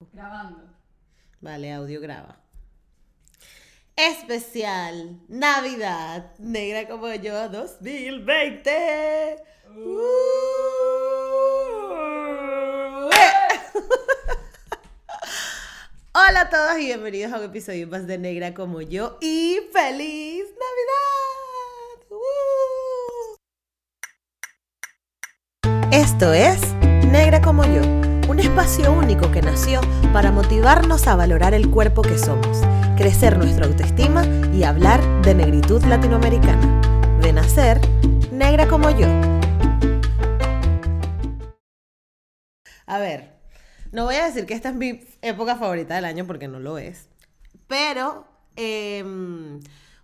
Grabando. Vale, audio graba. Especial Navidad Negra como yo 2020. Uh. Hola a todos y bienvenidos a un episodio más de Negra como yo y feliz Navidad. Uh. Esto es Negra como yo un espacio único que nació para motivarnos a valorar el cuerpo que somos, crecer nuestra autoestima y hablar de negritud latinoamericana. De nacer, negra como yo. A ver, no voy a decir que esta es mi época favorita del año porque no lo es, pero... Em,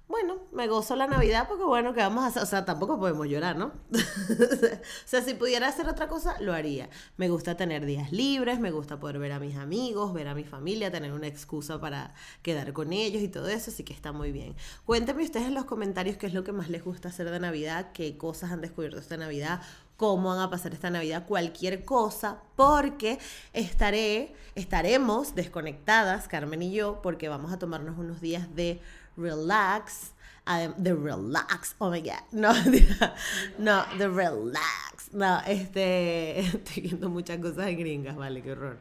bueno, me gozo la Navidad porque bueno, ¿qué vamos a hacer? O sea, tampoco podemos llorar, ¿no? o sea, si pudiera hacer otra cosa, lo haría. Me gusta tener días libres, me gusta poder ver a mis amigos, ver a mi familia, tener una excusa para quedar con ellos y todo eso, así que está muy bien. Cuéntenme ustedes en los comentarios qué es lo que más les gusta hacer de Navidad, qué cosas han descubierto esta Navidad, cómo van a pasar esta Navidad, cualquier cosa, porque estaré, estaremos desconectadas, Carmen y yo, porque vamos a tomarnos unos días de relax. the relax, oh my god, no, no, the relax, no, este, estoy viendo muchas cosas gringas, vale, qué horror.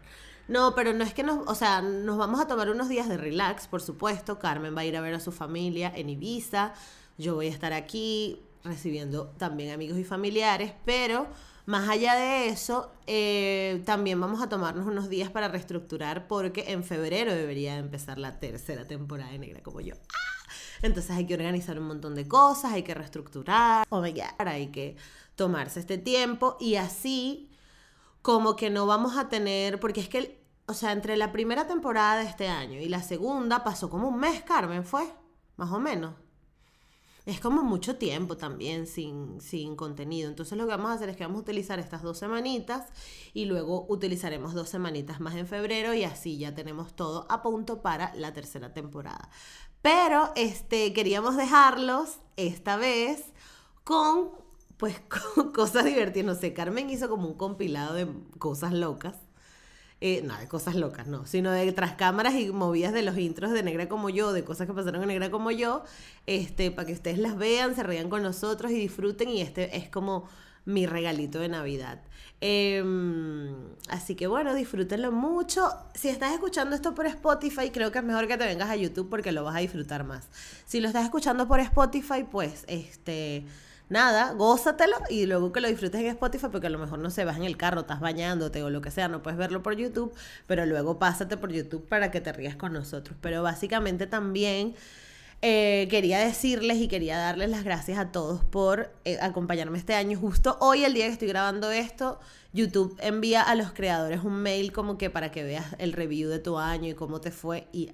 No, pero no es que nos, o sea, nos vamos a tomar unos días de relax, por supuesto. Carmen va a ir a ver a su familia en Ibiza. Yo voy a estar aquí recibiendo también amigos y familiares, pero más allá de eso, eh, también vamos a tomarnos unos días para reestructurar porque en febrero debería empezar la tercera temporada de Negra como yo. ¡Ah! Entonces hay que organizar un montón de cosas, hay que reestructurar, oh my hay que tomarse este tiempo y así como que no vamos a tener, porque es que, o sea, entre la primera temporada de este año y la segunda pasó como un mes, Carmen, fue, más o menos es como mucho tiempo también sin, sin contenido. Entonces lo que vamos a hacer es que vamos a utilizar estas dos semanitas y luego utilizaremos dos semanitas más en febrero y así ya tenemos todo a punto para la tercera temporada. Pero este, queríamos dejarlos esta vez con pues con cosas divertidas. No sé, Carmen hizo como un compilado de cosas locas eh, no, de cosas locas, no, sino de tras cámaras y movidas de los intros de Negra como yo, de cosas que pasaron en Negra como yo, este, para que ustedes las vean, se rían con nosotros y disfruten y este es como mi regalito de Navidad. Em, así que bueno, disfrútenlo mucho. Si estás escuchando esto por Spotify, creo que es mejor que te vengas a YouTube porque lo vas a disfrutar más. Si lo estás escuchando por Spotify, pues este nada, gózatelo y luego que lo disfrutes en Spotify, porque a lo mejor no se vas en el carro, estás bañándote o lo que sea, no puedes verlo por YouTube, pero luego pásate por YouTube para que te rías con nosotros. Pero básicamente también eh, quería decirles y quería darles las gracias a todos por eh, acompañarme este año. Justo hoy, el día que estoy grabando esto, YouTube envía a los creadores un mail como que para que veas el review de tu año y cómo te fue. Y,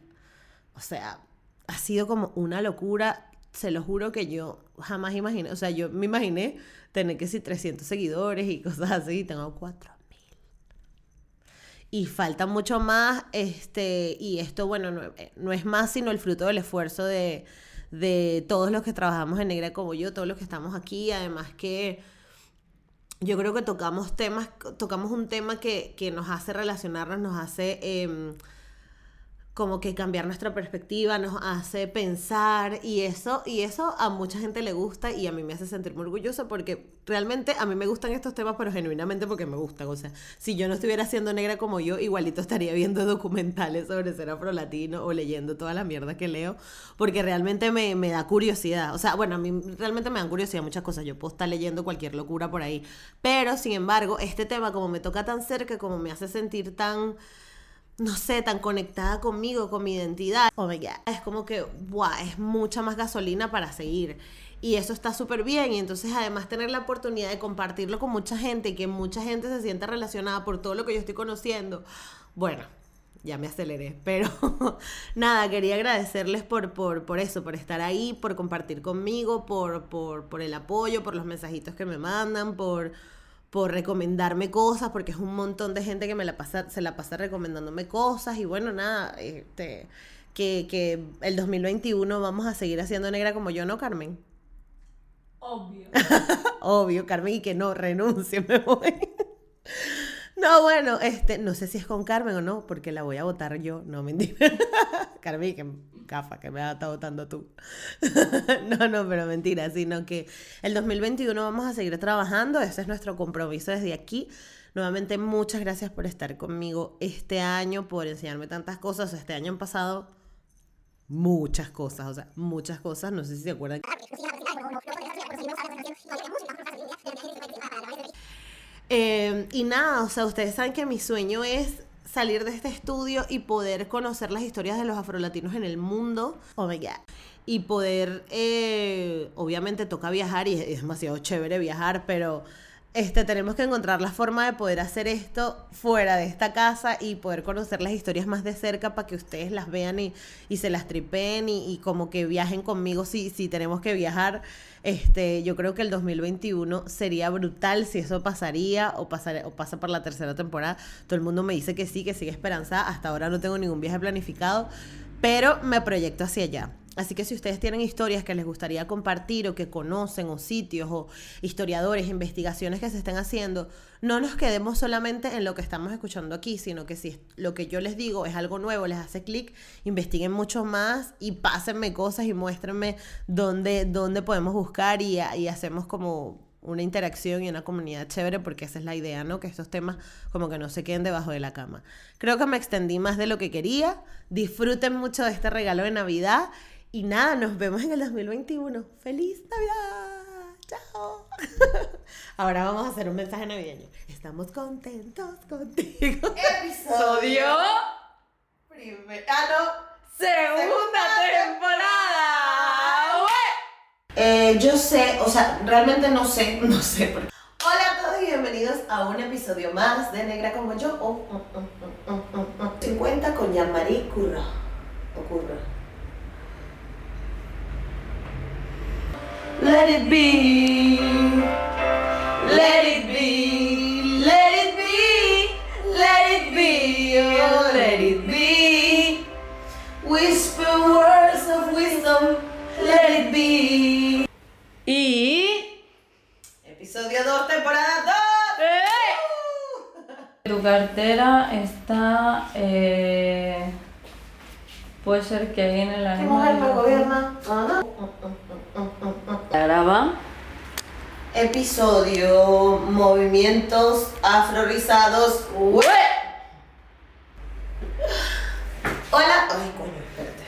o sea, ha sido como una locura se lo juro que yo jamás imaginé, o sea, yo me imaginé tener que ser 300 seguidores y cosas así, y tengo 4000. Y falta mucho más, este, y esto, bueno, no, eh, no, es más sino el fruto del esfuerzo de, de todos los que trabajamos en Negra como yo, todos los que estamos aquí, además que yo creo que tocamos temas, tocamos un tema que, que nos hace relacionarnos, nos hace... Eh, como que cambiar nuestra perspectiva nos hace pensar y eso y eso a mucha gente le gusta y a mí me hace sentir muy orgullosa porque realmente a mí me gustan estos temas pero genuinamente porque me gustan. O sea si yo no estuviera siendo negra como yo igualito estaría viendo documentales sobre ser afrolatino o leyendo toda la mierda que leo porque realmente me, me da curiosidad. O sea bueno a mí realmente me dan curiosidad muchas cosas. Yo puedo estar leyendo cualquier locura por ahí. Pero sin embargo este tema como me toca tan cerca como me hace sentir tan no sé, tan conectada conmigo, con mi identidad. Oh my God. Es como que, wow, es mucha más gasolina para seguir. Y eso está súper bien. Y entonces, además, tener la oportunidad de compartirlo con mucha gente y que mucha gente se sienta relacionada por todo lo que yo estoy conociendo. Bueno, ya me aceleré. Pero nada, quería agradecerles por, por, por eso, por estar ahí, por compartir conmigo, por, por, por el apoyo, por los mensajitos que me mandan, por por recomendarme cosas, porque es un montón de gente que me la pasa, se la pasa recomendándome cosas y bueno, nada, este, que, que el 2021 vamos a seguir haciendo negra como yo, ¿no, Carmen? Obvio. Obvio, Carmen, y que no, renuncie, me voy. No, bueno, este, no sé si es con Carmen o no, porque la voy a votar yo. No, mentira. Carmen, que cafa, que me va a estar votando tú. no, no, pero mentira, sino que el 2021 vamos a seguir trabajando. Ese es nuestro compromiso desde aquí. Nuevamente, muchas gracias por estar conmigo este año, por enseñarme tantas cosas. Este año pasado muchas cosas, o sea, muchas cosas. No sé si se acuerdan. Eh, y nada, o sea, ustedes saben que mi sueño es salir de este estudio y poder conocer las historias de los afrolatinos en el mundo. Oh my God. Y poder, eh, obviamente toca viajar y es demasiado chévere viajar, pero este, tenemos que encontrar la forma de poder hacer esto fuera de esta casa y poder conocer las historias más de cerca para que ustedes las vean y, y se las tripeen y, y, como que viajen conmigo si, si tenemos que viajar. Este, yo creo que el 2021 sería brutal si eso pasaría o, pasar, o pasa por la tercera temporada. Todo el mundo me dice que sí, que sigue esperanzada. Hasta ahora no tengo ningún viaje planificado, pero me proyecto hacia allá. Así que si ustedes tienen historias que les gustaría compartir o que conocen o sitios o historiadores, investigaciones que se estén haciendo, no nos quedemos solamente en lo que estamos escuchando aquí, sino que si lo que yo les digo es algo nuevo, les hace clic, investiguen mucho más y pásenme cosas y muéstrenme dónde, dónde podemos buscar y, y hacemos como una interacción y una comunidad chévere, porque esa es la idea, ¿no? Que estos temas como que no se queden debajo de la cama. Creo que me extendí más de lo que quería. Disfruten mucho de este regalo de Navidad y nada, nos vemos en el 2021. ¡Feliz Navidad! ¡Chao! Ahora vamos a hacer un mensaje navideño. Estamos contentos contigo. Episodio. Primer... Ah, no. Segunda, Segunda temporada. Eh, yo sé, o sea, realmente no sé, no sé. Por... Hola a todos y bienvenidos a un episodio más de Negra como yo. Oh, oh, oh, 50 con Jean-Marie Curra. O Curra. Let it be. Tu cartera está. Eh, puede ser que ahí en el ¿Qué mujer me gobierna? La graba. Episodio Movimientos Afrorizados. ¡Ue! Hola. Ay, coño, espérate.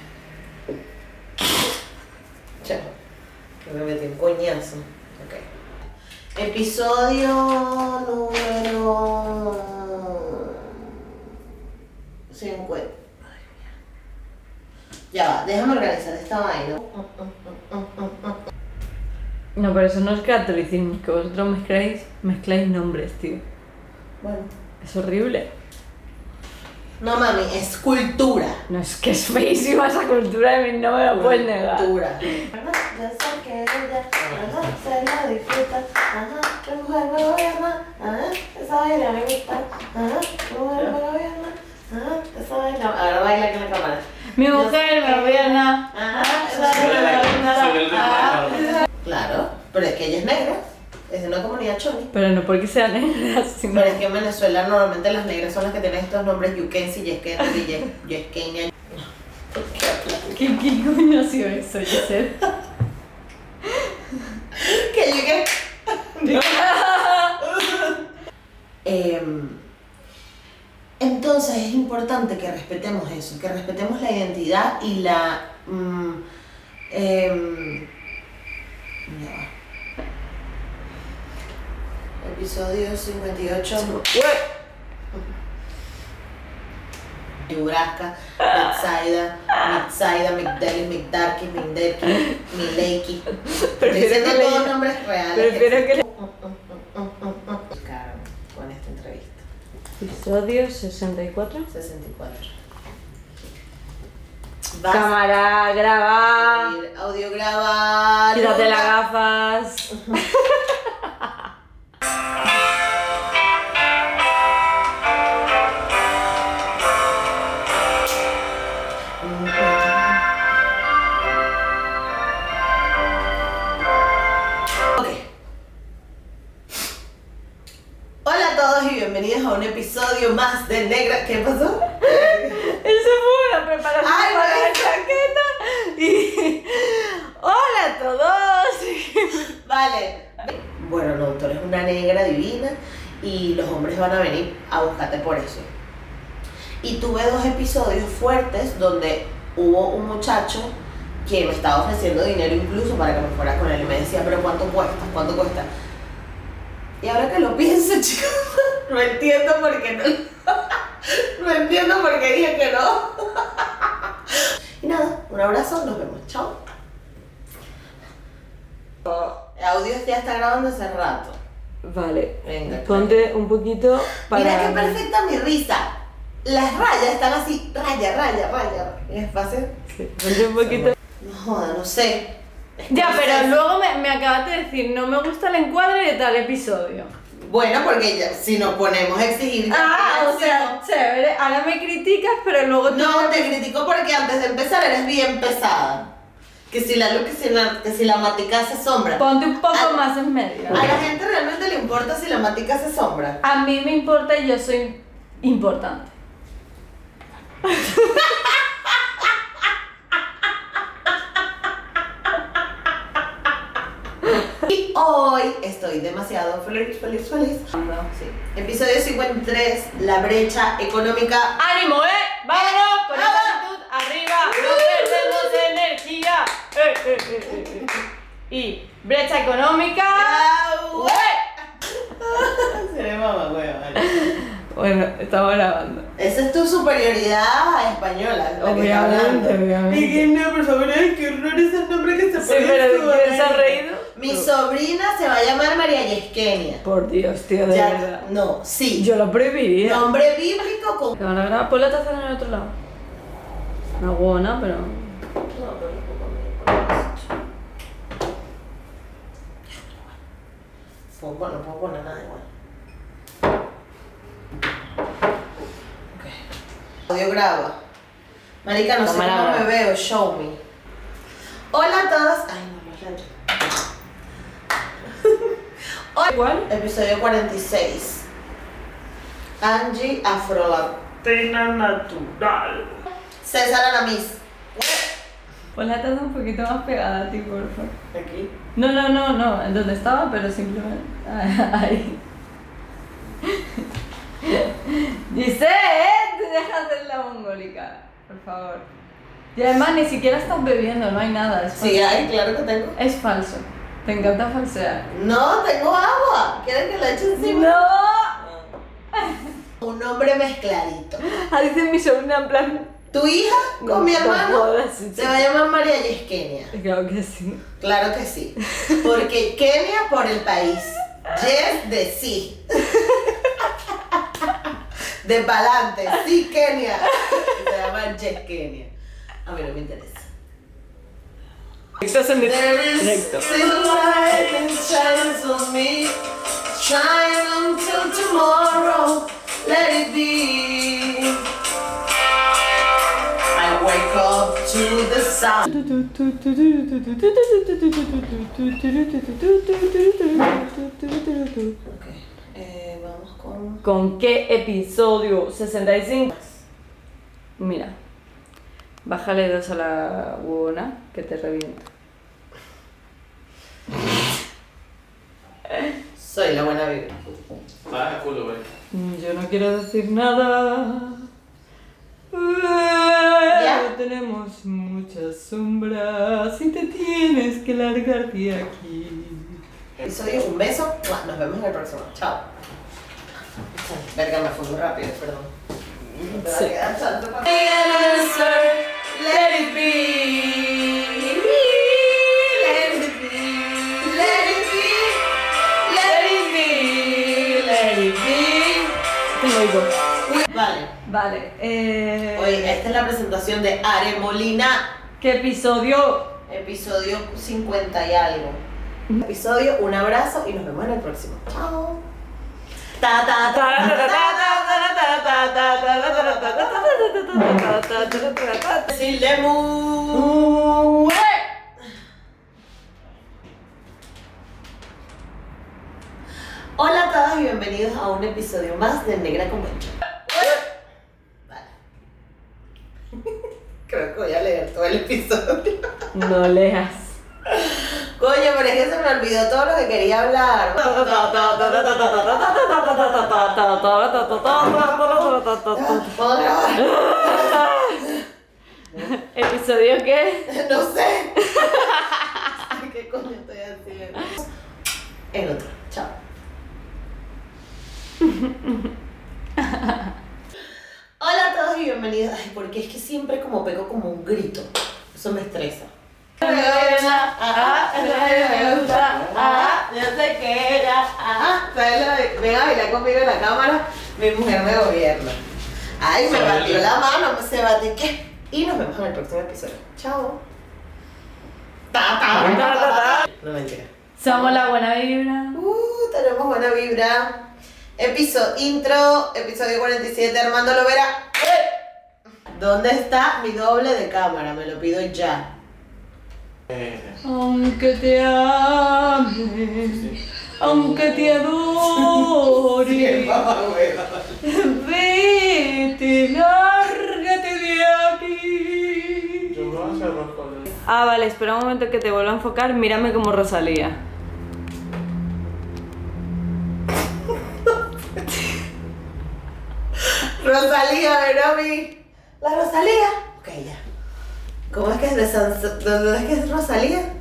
Ya. Que me metí un coñazo. Ok. Episodio número 50. Ya va, déjame organizar esta vaina. No, pero eso no es catolicismo, es que vosotros mezcláis, mezcláis nombres, tío. Bueno. Es horrible. No mami, es cultura. No, es que es feísima esa cultura de mí, no me lo puedes negar. Cultura. Yo sé que ella, ajá, se la disfruta, ajá, tu mujer me gobierna, ajá, esa baila me gusta, ajá, tu mujer me gobierna, ajá, esa baila. Ahora baila con la cámara. Mi mujer me gobierna, Ajá, esa baila me gusta. Claro, pero es que ella es negra, es de una comunidad choni. Pero no porque sea negra, sino... Pero es que en Venezuela normalmente las negras son las que tienen estos nombres Yukensi, Yeskensi, Yesqueña. ¿Qué, ¿Qué coño ha sido eso, Giselle? que llegué. Em, entonces es importante que respetemos eso, que respetemos la identidad y la... mm, va. Episodio 58. Nebraska, Betsaida, Mitsaida, Migdalis, Migdarki. Estoy Prefiero diciendo todos nombres reales. Prefiero que le- con esta entrevista. Episodio 64. 64. Vas Cámara, graba. a ir audio grabar. Quítate las gafas. más de Negra. ¿Qué pasó? Eso fue una preparación para la chaqueta. Y. ¡Hola a todos! Vale. Bueno, no, tú eres una negra divina y los hombres van a venir a buscarte por eso. Y tuve dos episodios fuertes donde hubo un muchacho que me estaba ofreciendo dinero incluso para que me fuera con él y me decía, pero ¿cuánto cuesta? ¿Cuánto cuesta? Y ahora que lo pienso, chicos, no entiendo por qué no. No entiendo por qué dije que no. Y nada, un abrazo, nos vemos. Chao. El audio ya está grabando hace rato. Vale, Venga, ponte un poquito para. Mira qué perfecta mi risa. Las rayas están así, raya, raya, raya. ¿Es fácil? Sí, ponte un poquito. No joda, no sé. Es que Ya, no pero sé. luego me, me acabas de decir, no me gusta el encuadre de tal episodio. Bueno, porque ya, si nos ponemos a exigir. Ah, o sea, chévere. Ahora me criticas, pero luego No, te critico porque antes de empezar eres bien pesada. Que si la luz, que si la, que si la matica hace sombra. Ponte un poco más en medio. A la gente realmente le importa si la matica hace sombra. A mí me importa y yo soy importante. hoy estoy demasiado feliz, feliz, feliz. Sí. Episodio 53, la brecha económica. ¡Ánimo, eh! ¡Vámonos! Con ¡Vamos! actitud, arriba, no perdemos energía. Eh, eh, eh, eh, eh. Y brecha económica. ¡Au! Se ve mamá, hueva, vale. Bueno, estamos grabando. Esa es tu superioridad española. la que está Obviamente, hablando. obviamente. Y que no, por favor, ay, qué horror ese nombre que Sí, pone pero en ¿de quién se ha Sudamérica. reído? Mi sobrina se va a llamar María Yesquenia. Por Dios, tío, de Ya, verdad. no, sí. Yo lo prohibiría. Nombre bíblico con. Que van a grabar, pon la taza en el otro lado. Una buena, pero. No, pero un poco menos. Poco, no puedo poner nada igual. Ok. Audio graba. Marica, no sé Cámara cómo me veo, show me. Hola a todas. Ay, no. Hola. ¿Cuál? Episodio 46. Angie Afrolatina Natural. César Anamis. Pon la taza un poquito más pegada a ti, por favor. Aquí. No, no, no, no, en donde estaba, pero simplemente. Ahí. Dice, ¿eh? Te dejas de la mongólica, por favor. Y además ni siquiera estás bebiendo, no hay nada. Es. Sí, hay, claro que tengo. Es falso. Te encanta falsear. No, tengo agua. ¿Quieren que la eche encima? ¡No! Un nombre mezcladito. Ah, dice mi sobrina en plan. Tu hija con No, mi no hermano jodas, sí, se sí. va a llamar María Yesquenia. Claro que sí. Claro que sí. Porque Kenia por el país. Yes de sí. De pa'lante. Sí, Kenia. Se llama Yes Kenia. A mí no me interesa. Estás en There is directo. Shine until tomorrow. Let it be. I wake up to the sound. Ok, eh, vamos con. ¿Con qué episodio? 65. Mira. Bájale dos a la huevona que te revienta. Soy la buena vibra. Vaya culo, güey. Yo no quiero decir nada. ¿Ya? Tenemos muchas sombras y te tienes que largar de aquí. Episodio, un beso. Nos vemos en el próximo. Chao. Verga, me fui muy rápido, perdón. Me va a Sí. quedar santo para- Let it be. Let it be. Let it be. Let it be. Let it hipo. Vale. Vale. Eh, Oye, esta es la presentación de Are Molina. ¿Qué episodio? Episodio 50 y algo. Episodio, un abrazo y nos vemos en el próximo. Chao. Ta ta ta. Si Hola a todos y bienvenidos a un episodio más de Negra con Mancha. Vale. Creo que voy a leer todo el episodio. No leas me olvidó todo lo que quería hablar. ¿Puedo grabar? ¿Episodio qué? No sé. ¿Qué coño estoy haciendo? El otro. Chao. Hola a todos y bienvenidos. Ay, porque es que siempre como pego como un grito. Eso me estresa. Me gusta. Ah, yo sé que era. Ah, ¿sabes lo de- Ven a bailar conmigo en la cámara. Mi mujer me gobierna. Ay, me batió la mano, se batió. Y nos vemos en el próximo episodio. Chao. No mentira. Somos la buena vibra. Uh, tenemos buena vibra. Episodio intro, episodio 47, Armando Lovera. ¡Eh! ¿Dónde está mi doble de cámara? Me lo pido ya. Aunque te ame, aunque te adore, vete, lárgate de aquí. Ah, vale, espera un momento que te vuelva a enfocar. Mírame como Rosalía. Rosalía, Veromi. La Rosalía. ¿Cómo es que es de San... ¿Dónde es que es Rosalía?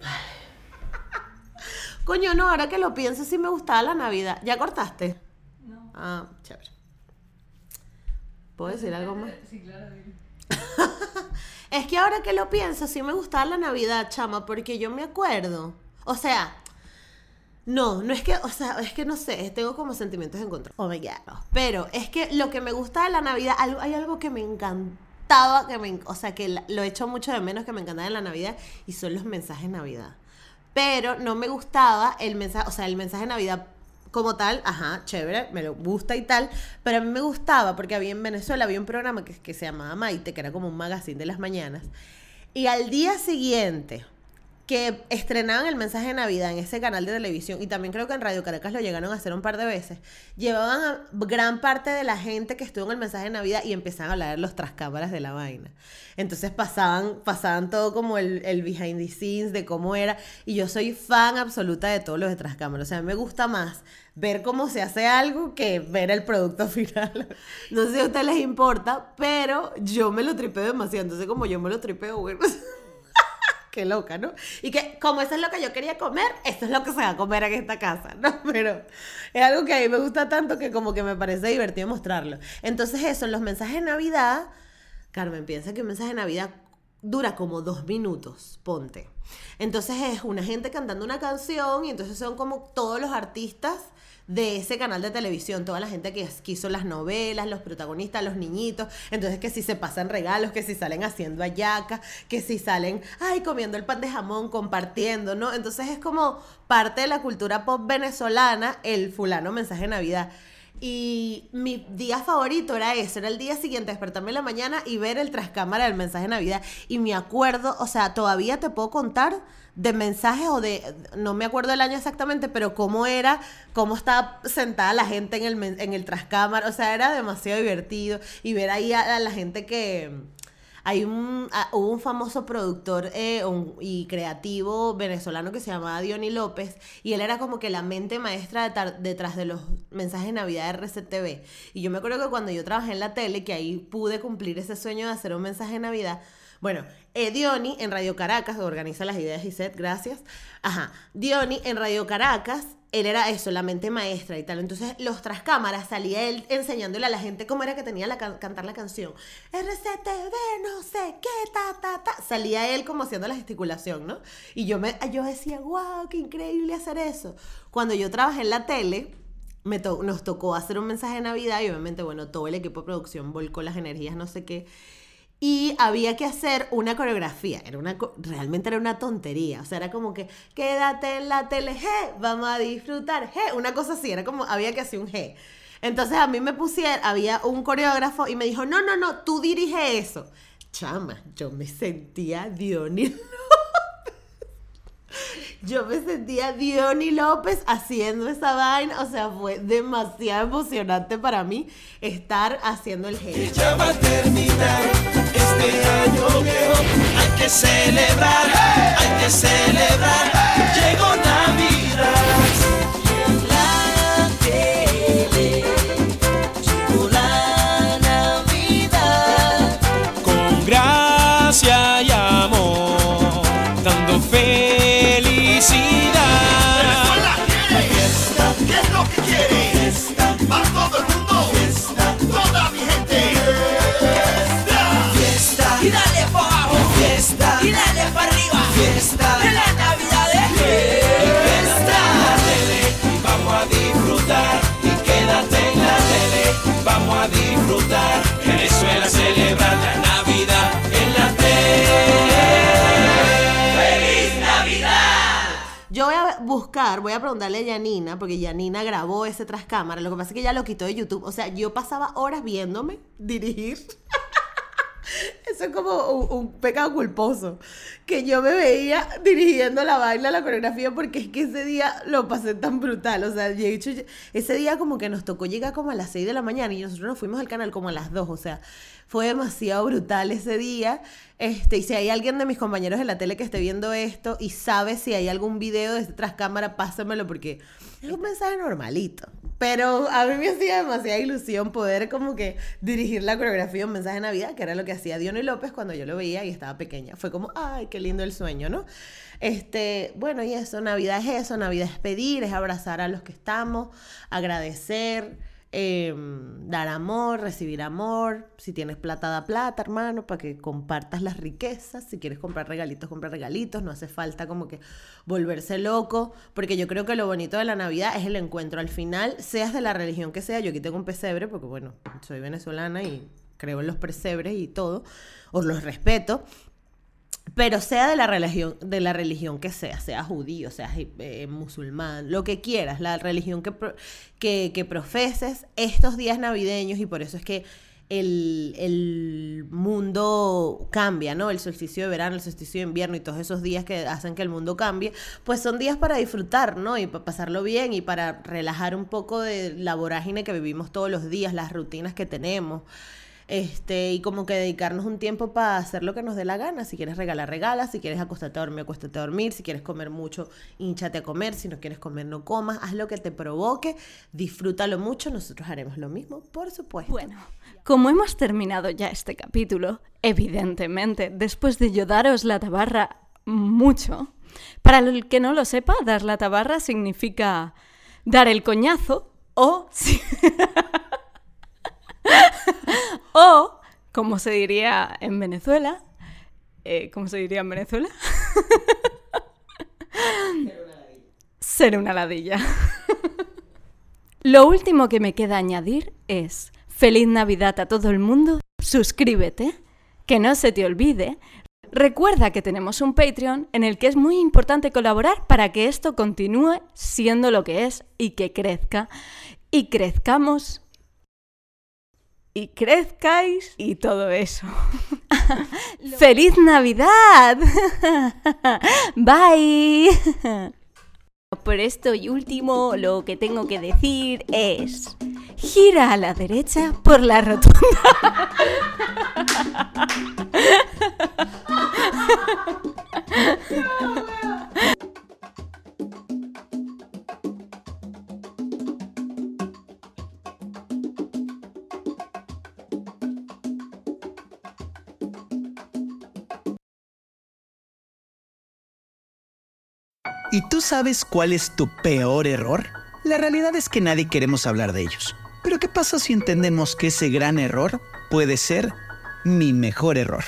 Vale. Coño, no, ahora que lo pienso, sí me gustaba la Navidad. ¿Ya cortaste? No. Ah, chévere. ¿Puedo decir algo más? Sí, claro. es que ahora que lo pienso, sí me gustaba la Navidad, chama, porque yo me acuerdo. O sea, no, no es que, o sea, es que no sé, tengo como sentimientos en contra. Oh my god. Pero es que lo que me gusta de la Navidad, algo- hay algo que me encantaba, que me, o sea, que lo echo mucho de menos que me encantaba en la Navidad, y son los mensajes de Navidad. Pero no me gustaba el mensaje, o sea, el mensaje de Navidad como tal, ajá, chévere, me lo gusta y tal, pero a mí me gustaba porque había en Venezuela, había un programa que, que se llamaba Maite, que era como un magazine de las mañanas, y al día siguiente que estrenaban el mensaje de Navidad en ese canal de televisión, y también creo que en Radio Caracas lo llegaron a hacer un par de veces, llevaban a gran parte de la gente que estuvo en el mensaje de Navidad y empezaban a hablar los trascámaras de la vaina. Entonces pasaban, pasaban todo como el, el behind the scenes de cómo era, y yo soy fan absoluta de todos los de trascámaras. O sea, me gusta más ver cómo se hace algo que ver el producto final. No sé si a ustedes les importa, pero yo me lo tripeo demasiado. Entonces, como yo me lo tripeo, bueno. Qué loca, ¿no? Y que como eso es lo que yo quería comer, esto es lo que se va a comer en esta casa, ¿no? Pero es algo que a mí me gusta tanto que como que me parece divertido mostrarlo. Entonces eso, los mensajes de Navidad, Carmen, piensa que un mensaje de Navidad dura como dos minutos, ponte. Entonces es una gente cantando una canción y entonces son como todos los artistas de ese canal de televisión, toda la gente que, que hizo las novelas, los protagonistas, los niñitos, entonces que si se pasan regalos, que si salen haciendo ayaca, que si salen, ay, comiendo el pan de jamón, compartiendo, ¿no? Entonces es como parte de la cultura pop venezolana el fulano mensaje de Navidad. Y mi día favorito era eso, era el día siguiente, despertarme en la mañana y ver el trascámara del mensaje de Navidad. Y me acuerdo, o sea, todavía te puedo contar de mensajes o de, no me acuerdo el año exactamente, pero cómo era, cómo estaba sentada la gente en el, en el trascámara, o sea, era demasiado divertido. Y ver ahí a la gente que, hay un, ah, hubo un famoso productor eh, y creativo venezolano que se llamaba Diony López y él era como que la mente maestra detrás de los mensajes de Navidad de RCTV. Y yo me acuerdo que cuando yo trabajé en la tele, que ahí pude cumplir ese sueño de hacer un mensaje de Navidad, bueno, eh, Diony en Radio Caracas, organiza las ideas y set, gracias. Ajá, Diony en Radio Caracas, él era eso, la mente maestra y tal. Entonces, los tras cámaras salía él enseñándole a la gente cómo era que tenía que cantar la canción. RCTV, no sé qué, ta, ta, ta. Salía él como haciendo la gesticulación, ¿no? Y yo, me, yo decía, wow, qué increíble hacer eso. Cuando yo trabajé en la tele, me to- nos tocó hacer un mensaje de Navidad y obviamente, bueno, todo el equipo de producción volcó las energías, no sé qué. Y había que hacer una coreografía. Era una, realmente era una tontería. O sea, era como que, quédate en la tele, G, vamos a disfrutar, G. Una cosa así, era como, había que hacer un G. Entonces a mí me pusieron, había un coreógrafo y me dijo, no, no, no, tú dirige eso. Chama, yo me sentía Dionis Yo me sentía Diony López haciendo esa vaina. O sea, fue demasiado emocionante para mí estar haciendo el gesto. Que celebrar, buscar, voy a preguntarle a Yanina, porque Yanina grabó ese tras cámara. Lo que pasa es que ya lo quitó de YouTube. O sea, yo pasaba horas viéndome dirigir. Eso es como un, un pecado culposo. Que yo me veía dirigiendo la baila, la coreografía, porque es que ese día lo pasé tan brutal. O sea, de hecho, ese día como que nos tocó llegar como a las 6 de la mañana y nosotros nos fuimos al canal como a las 2. O sea, fue demasiado brutal ese día. Este, y si hay alguien de mis compañeros de la tele que esté viendo esto y sabe si hay algún video de tras cámara, pásamelo porque es un mensaje normalito. Pero a mí me hacía demasiada ilusión poder como que dirigir la coreografía un mensaje de Navidad, que era lo que hacía Diony López cuando yo lo veía y estaba pequeña. Fue como, ay, qué lindo el sueño, ¿no? Este, bueno, y eso, Navidad es eso, Navidad es pedir, es abrazar a los que estamos, agradecer, eh, dar amor, recibir amor. Si tienes plata, da plata, hermano, para que compartas las riquezas. Si quieres comprar regalitos, compra regalitos. No hace falta como que volverse loco, porque yo creo que lo bonito de la Navidad es el encuentro. Al final, seas de la religión que sea, yo aquí tengo un pesebre, porque bueno, soy venezolana y creo en los pesebres y todo, os los respeto. Pero sea de la religión, de la religión que sea, sea judío, sea eh, musulmán, lo que quieras, la religión que, pro- que, que profeses, estos días navideños, y por eso es que el, el mundo cambia, ¿no? El solsticio de verano, el solsticio de invierno y todos esos días que hacen que el mundo cambie, pues son días para disfrutar, ¿no? Y para pasarlo bien y para relajar un poco de la vorágine que vivimos todos los días, las rutinas que tenemos. Este, y como que dedicarnos un tiempo para hacer lo que nos dé la gana. Si quieres regalar, regala. Si quieres acostarte a dormir, acuéstate a dormir. Si quieres comer mucho, hinchate a comer. Si no quieres comer, no comas. Haz lo que te provoque. Disfrútalo mucho. Nosotros haremos lo mismo, por supuesto. Bueno, como hemos terminado ya este capítulo, evidentemente, después de yo daros la tabarra mucho, para el que no lo sepa, dar la tabarra significa dar el coñazo o... o, como se diría en Venezuela, eh, ¿cómo se diría en Venezuela? Ser una ladilla. Lo último que me queda añadir es feliz Navidad a todo el mundo, suscríbete, que no se te olvide. Recuerda que tenemos un Patreon en el que es muy importante colaborar para que esto continúe siendo lo que es y que crezca. Y crezcamos. Y crezcáis y todo eso. ¡Feliz Navidad! Bye. Por esto y último, lo que tengo que decir es, gira a la derecha por la rotonda. ¿Y tú sabes cuál es tu peor error? La realidad es que nadie queremos hablar de ellos. Pero ¿qué pasa si entendemos que ese gran error puede ser mi mejor error?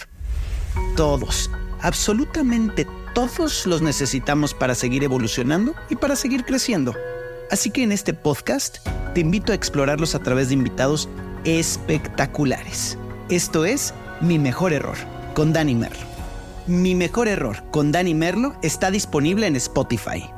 Todos, absolutamente todos los necesitamos para seguir evolucionando y para seguir creciendo. Así que en este podcast te invito a explorarlos a través de invitados espectaculares. Esto es Mi mejor error con Dani Merlo. Mi mejor error con Dani Merlo está disponible en Spotify.